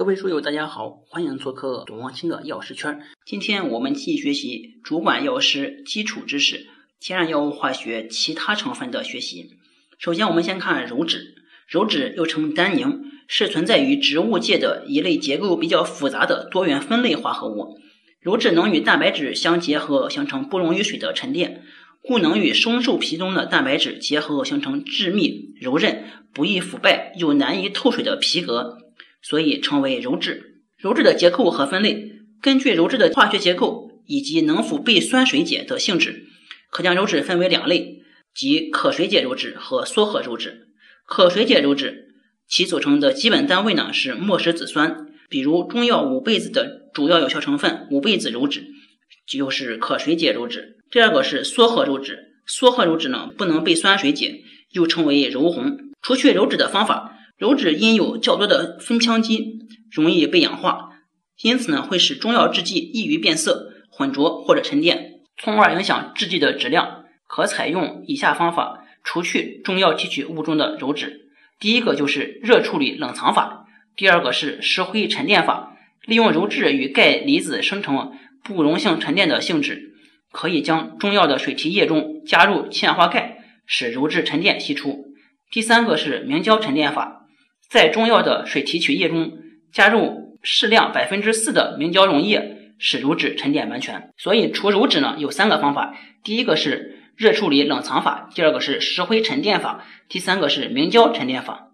各位书友，大家好，欢迎做客董望清的药师圈。今天我们继续学习主管药师基础知识、天然药物化学其他成分的学习。首先，我们先看鞣质。鞣质又称单宁，是存在于植物界的一类结构比较复杂的多元分类化合物。鞣质能与蛋白质相结合，形成不溶于水的沉淀，故能与生树皮中的蛋白质结合，形成致密、柔韧、不易腐败又难以透水的皮革。所以称为鞣质。鞣质的结构和分类，根据鞣质的化学结构以及能否被酸水解的性质，可将鞣质分为两类，即可水解鞣质和缩合鞣质。可水解鞣质，其组成的基本单位呢是墨石子酸，比如中药五倍子的主要有效成分五倍子鞣质，就是可水解鞣质。第二个是缩合鞣质，缩合鞣质呢不能被酸水解，又称为鞣红。除去鞣质的方法。鞣质因有较多的酚羟基，容易被氧化，因此呢会使中药制剂易于变色、混浊或者沉淀，从而影响制剂的质量。可采用以下方法除去中药提取物中的鞣质：第一个就是热处理冷藏法；第二个是石灰沉淀法。利用鞣质与钙离子生成不溶性沉淀的性质，可以将中药的水提液中加入氢氧化钙，使鞣质沉淀析出。第三个是明胶沉淀法。在中药的水提取液中加入适量百分之四的明胶溶液，使鞣质沉淀完全。所以除鞣质呢有三个方法：第一个是热处理冷藏法，第二个是石灰沉淀法，第三个是明胶沉淀法。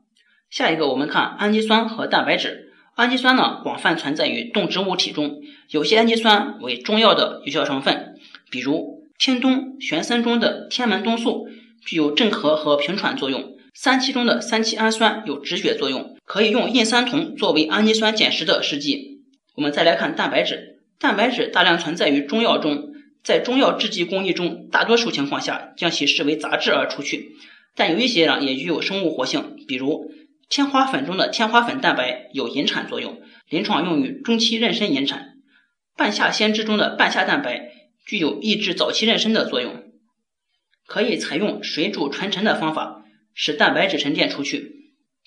下一个我们看氨基酸和蛋白质。氨基酸呢广泛存在于动植物体中，有些氨基酸为中药的有效成分，比如天冬玄参中的天门冬素，具有镇咳和平喘作用。三七中的三七氨酸有止血作用，可以用印三酮作为氨基酸碱时的试剂。我们再来看蛋白质，蛋白质大量存在于中药中，在中药制剂工艺中，大多数情况下将其视为杂质而除去，但有一些呢也具有生物活性，比如天花粉中的天花粉蛋白有引产作用，临床用于中期妊娠引产。半夏鲜汁中的半夏蛋白具有抑制早期妊娠的作用，可以采用水煮纯陈的方法。使蛋白质沉淀出去。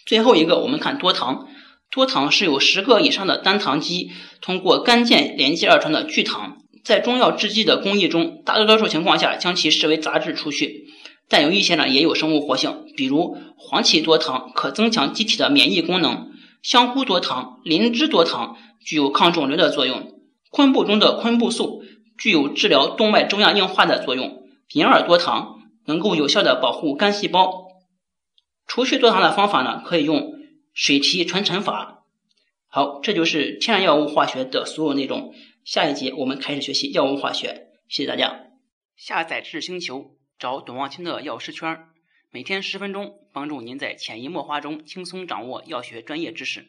最后一个，我们看多糖。多糖是由十个以上的单糖基通过干键连接而成的聚糖，在中药制剂的工艺中，大多数情况下将其视为杂质出去，但有一些呢也有生物活性，比如黄芪多糖可增强机体的免疫功能，香菇多糖、灵芝多糖具有抗肿瘤的作用，昆布中的昆布素具有治疗动脉粥样硬化的作用，银耳多糖能够有效的保护肝细胞。除去多糖的方法呢，可以用水提纯沉法。好，这就是天然药物化学的所有内容。下一节我们开始学习药物化学。谢谢大家。下载知识星球，找董望清的药师圈，每天十分钟，帮助您在潜移默化中轻松掌握药学专业知识。